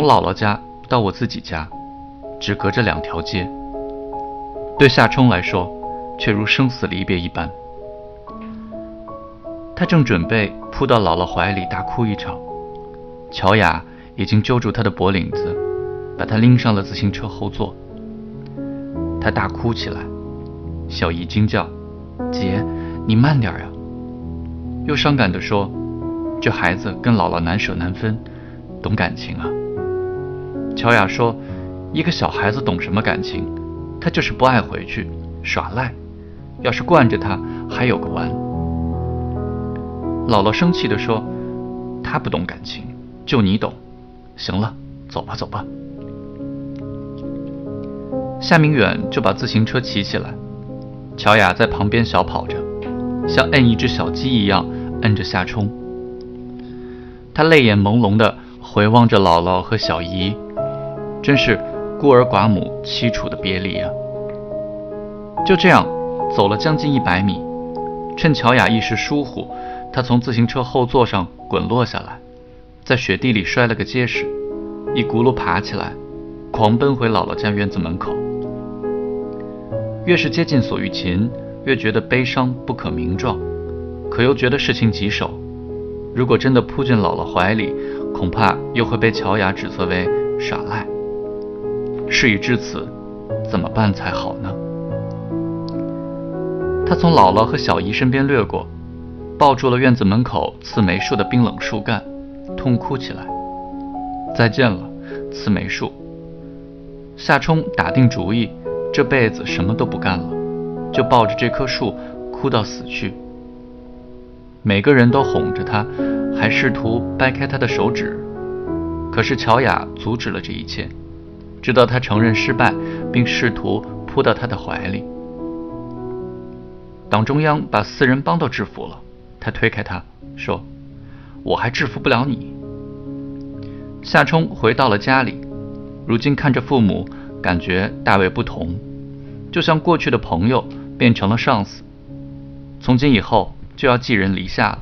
从姥姥家到我自己家，只隔着两条街。对夏冲来说，却如生死离别一般。他正准备扑到姥姥怀里大哭一场，乔雅已经揪住他的脖领子，把他拎上了自行车后座。他大哭起来，小姨惊叫：“姐，你慢点呀！”又伤感地说：“这孩子跟姥姥难舍难分，懂感情啊。”乔雅说：“一个小孩子懂什么感情？他就是不爱回去，耍赖。要是惯着他，还有个完。”姥姥生气地说：“他不懂感情，就你懂。行了，走吧，走吧。”夏明远就把自行车骑起来，乔雅在旁边小跑着，像摁一只小鸡一样摁着夏冲。他泪眼朦胧地回望着姥姥和小姨，真是孤儿寡母凄楚的别离啊！就这样走了将近一百米，趁乔雅一时疏忽。他从自行车后座上滚落下来，在雪地里摔了个结实，一轱辘爬起来，狂奔回姥姥家院子门口。越是接近索玉琴，越觉得悲伤不可名状，可又觉得事情棘手。如果真的扑进姥姥怀里，恐怕又会被乔雅指责为耍赖。事已至此，怎么办才好呢？他从姥姥和小姨身边掠过。抱住了院子门口刺梅树的冰冷树干，痛哭起来。再见了，刺梅树。夏冲打定主意，这辈子什么都不干了，就抱着这棵树哭到死去。每个人都哄着他，还试图掰开他的手指，可是乔雅阻止了这一切，直到他承认失败，并试图扑到他的怀里。党中央把四人帮都制服了。他推开他，说：“我还制服不了你。”夏冲回到了家里，如今看着父母，感觉大为不同，就像过去的朋友变成了上司，从今以后就要寄人篱下了。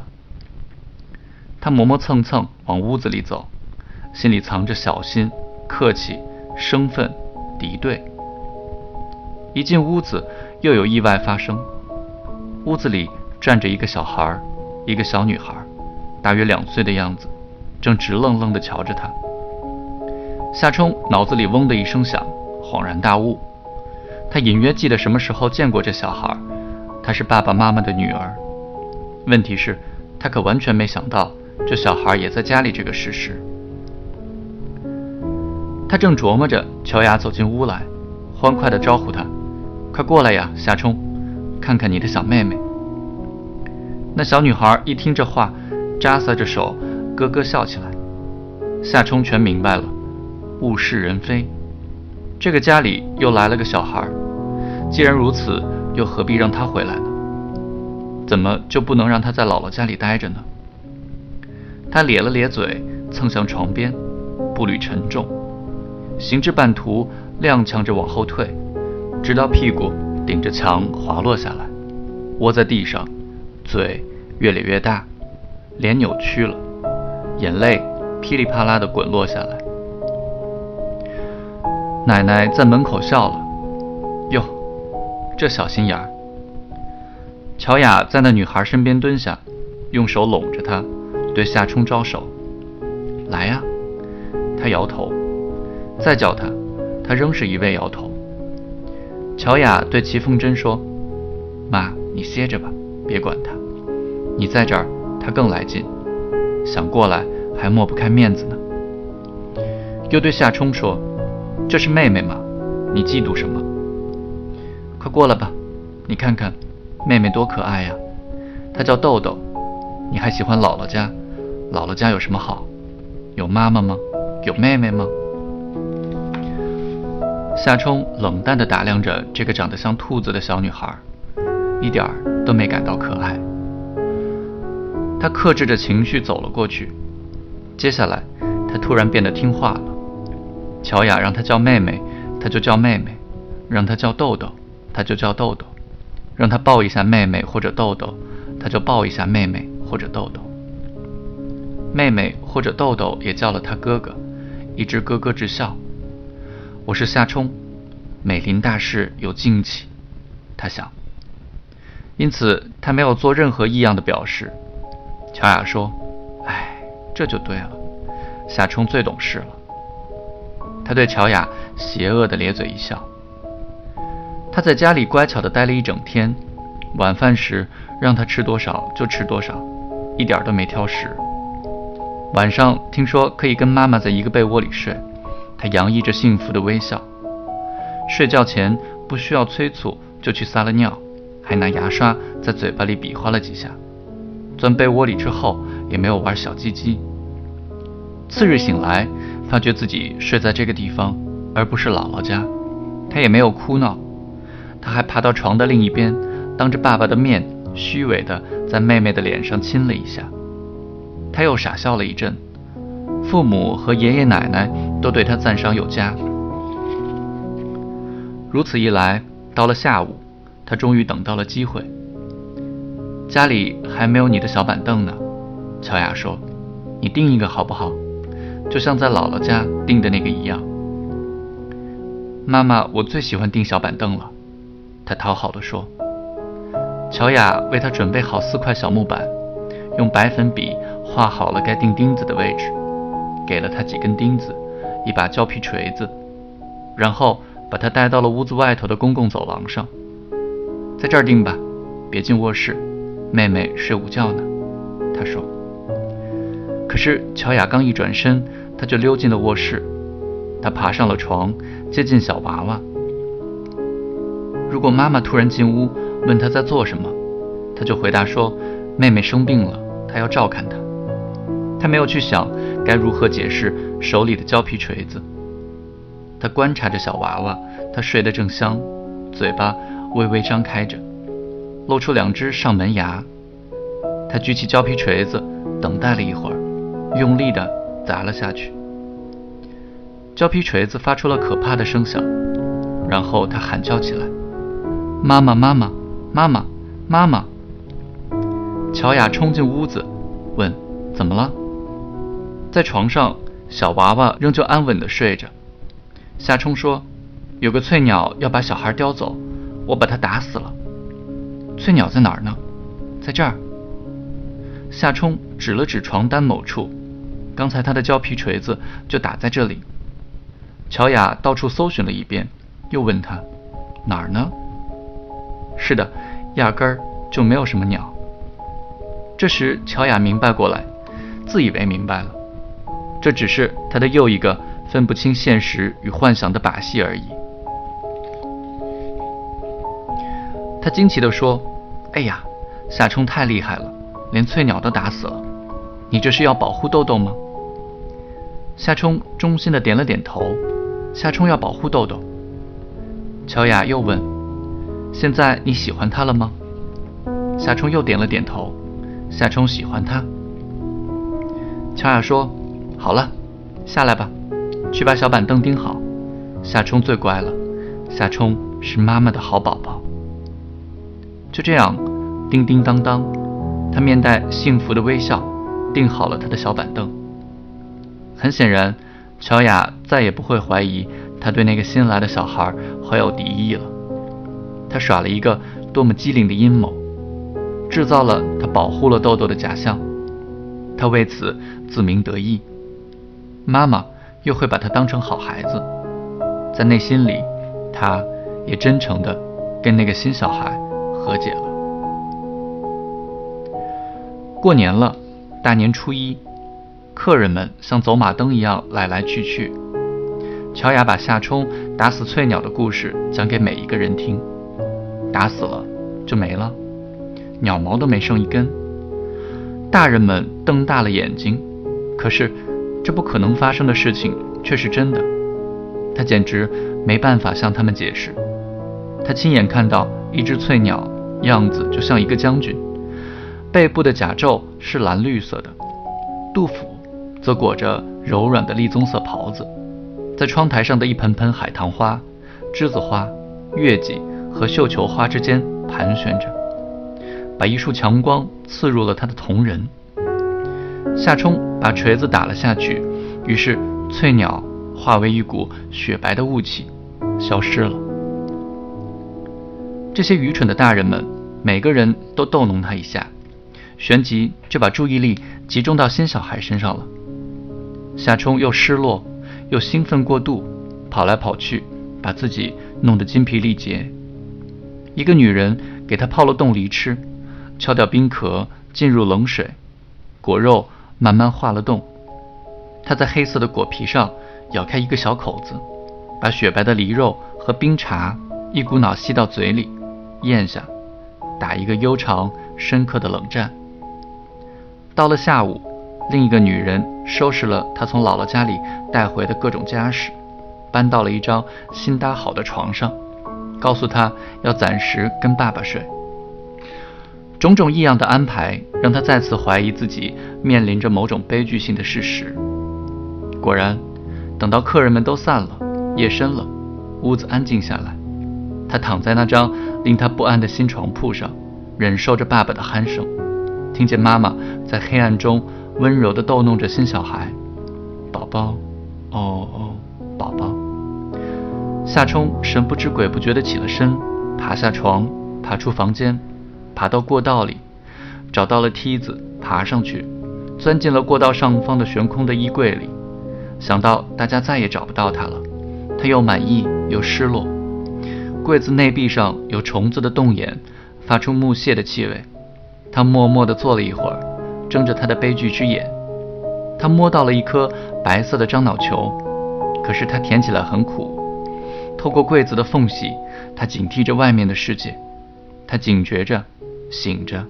他磨磨蹭蹭往屋子里走，心里藏着小心、客气、生分、敌对。一进屋子，又有意外发生，屋子里。站着一个小孩儿，一个小女孩，大约两岁的样子，正直愣愣地瞧着他。夏冲脑子里嗡的一声响，恍然大悟，他隐约记得什么时候见过这小孩儿，她是爸爸妈妈的女儿。问题是，他可完全没想到这小孩也在家里这个事实。他正琢磨着，乔雅走进屋来，欢快地招呼他：“快过来呀，夏冲，看看你的小妹妹。”那小女孩一听这话，扎撒着手，咯咯笑起来。夏冲全明白了，物是人非。这个家里又来了个小孩，既然如此，又何必让他回来呢？怎么就不能让他在姥姥家里待着呢？他咧了咧嘴，蹭向床边，步履沉重，行至半途，踉跄着往后退，直到屁股顶着墙滑落下来，窝在地上。嘴越咧越大，脸扭曲了，眼泪噼里啪啦地滚落下来。奶奶在门口笑了：“哟，这小心眼儿。”乔雅在那女孩身边蹲下，用手拢着她，对夏冲招手：“来呀。”他摇头，再叫他，他仍是一味摇头。乔雅对齐凤珍说：“妈，你歇着吧。”别管他，你在这儿，他更来劲，想过来还抹不开面子呢。又对夏冲说：“这是妹妹嘛，你嫉妒什么？快过来吧，你看看，妹妹多可爱呀。她叫豆豆，你还喜欢姥姥家？姥姥家有什么好？有妈妈吗？有妹妹吗？”夏冲冷淡地打量着这个长得像兔子的小女孩。一点儿都没感到可爱。他克制着情绪走了过去。接下来，他突然变得听话了。乔雅让他叫妹妹，他就叫妹妹；让他叫豆豆，他就叫豆豆；让他抱一下妹妹或者豆豆，他就抱一下妹妹或者豆豆。妹妹或者豆豆也叫了他哥哥，一直咯咯直笑。我是夏冲，美林大师有静气，他想。因此他没有做任何异样的表示。乔雅说：“哎，这就对了，夏冲最懂事了。”他对乔雅邪恶地咧嘴一笑。他在家里乖巧地待了一整天，晚饭时让他吃多少就吃多少，一点都没挑食。晚上听说可以跟妈妈在一个被窝里睡，他洋溢着幸福的微笑。睡觉前不需要催促就去撒了尿，还拿牙刷在嘴巴里比划了几下。钻被窝里之后也没有玩小鸡鸡。次日醒来，发觉自己睡在这个地方，而不是姥姥家，他也没有哭闹。他还爬到床的另一边，当着爸爸的面，虚伪的在妹妹的脸上亲了一下。他又傻笑了一阵，父母和爷爷奶奶都对他赞赏有加。如此一来，到了下午，他终于等到了机会。家里还没有你的小板凳呢，乔雅说：“你订一个好不好？就像在姥姥家订的那个一样。”妈妈，我最喜欢订小板凳了，他讨好地说。乔雅为他准备好四块小木板，用白粉笔画好了该钉钉子的位置，给了他几根钉子，一把胶皮锤子，然后把他带到了屋子外头的公共走廊上，在这儿定吧，别进卧室。妹妹睡午觉呢，他说。可是乔雅刚一转身，他就溜进了卧室。他爬上了床，接近小娃娃。如果妈妈突然进屋，问他在做什么，他就回答说：“妹妹生病了，他要照看她。”他没有去想该如何解释手里的胶皮锤子。他观察着小娃娃，他睡得正香，嘴巴微微张开着。露出两只上门牙，他举起胶皮锤子，等待了一会儿，用力地砸了下去。胶皮锤子发出了可怕的声响，然后他喊叫起来：“妈妈，妈妈，妈妈，妈妈！”乔雅冲进屋子，问：“怎么了？”在床上，小娃娃仍旧安稳地睡着。夏冲说：“有个翠鸟要把小孩叼走，我把它打死了。”翠鸟在哪儿呢？在这儿。夏冲指了指床单某处，刚才他的胶皮锤子就打在这里。乔雅到处搜寻了一遍，又问他哪儿呢？是的，压根儿就没有什么鸟。这时乔雅明白过来，自以为明白了，这只是他的又一个分不清现实与幻想的把戏而已。他惊奇地说：“哎呀，夏冲太厉害了，连翠鸟都打死了。你这是要保护豆豆吗？”夏冲衷心地点了点头。夏冲要保护豆豆。乔雅又问：“现在你喜欢他了吗？”夏冲又点了点头。夏冲喜欢他。乔雅说：“好了，下来吧，去把小板凳钉好。夏冲最乖了，夏冲是妈妈的好宝宝。”就这样，叮叮当当，他面带幸福的微笑，订好了他的小板凳。很显然，乔雅再也不会怀疑他对那个新来的小孩怀有敌意了。他耍了一个多么机灵的阴谋，制造了他保护了豆豆的假象。他为此自鸣得意。妈妈又会把他当成好孩子，在内心里，他也真诚地跟那个新小孩。和解了。过年了，大年初一，客人们像走马灯一样来来去去。乔雅把夏冲打死翠鸟的故事讲给每一个人听。打死了就没了，鸟毛都没剩一根。大人们瞪大了眼睛，可是这不可能发生的事情却是真的。他简直没办法向他们解释。他亲眼看到一只翠鸟。样子就像一个将军，背部的甲胄是蓝绿色的，杜甫则裹着柔软的栗棕色袍子，在窗台上的一盆盆海棠花、栀子花、月季和绣球花之间盘旋着，把一束强光刺入了他的瞳仁。夏冲把锤子打了下去，于是翠鸟化为一股雪白的雾气，消失了。这些愚蠢的大人们，每个人都逗弄他一下，旋即就把注意力集中到新小孩身上了。夏冲又失落又兴奋过度，跑来跑去，把自己弄得筋疲力竭。一个女人给他泡了冻梨吃，敲掉冰壳，进入冷水，果肉慢慢化了冻。他在黑色的果皮上咬开一个小口子，把雪白的梨肉和冰茶一股脑吸到嘴里，咽下，打一个悠长深刻的冷战。到了下午。另一个女人收拾了她从姥姥家里带回的各种家什，搬到了一张新搭好的床上，告诉她要暂时跟爸爸睡。种种异样的安排让他再次怀疑自己面临着某种悲剧性的事实。果然，等到客人们都散了，夜深了，屋子安静下来，他躺在那张令他不安的新床铺上，忍受着爸爸的鼾声，听见妈妈在黑暗中。温柔地逗弄着新小孩，宝宝，哦哦，宝宝。夏冲神不知鬼不觉地起了身，爬下床，爬出房间，爬到过道里，找到了梯子，爬上去，钻进了过道上方的悬空的衣柜里。想到大家再也找不到他了，他又满意又失落。柜子内壁上有虫子的洞眼，发出木屑的气味。他默默地坐了一会儿。睁着他的悲剧之眼，他摸到了一颗白色的樟脑球，可是它舔起来很苦。透过柜子的缝隙，他警惕着外面的世界，他警觉着，醒着。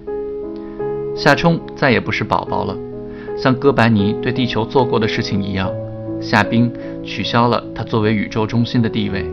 夏冲再也不是宝宝了，像哥白尼对地球做过的事情一样，夏冰取消了他作为宇宙中心的地位。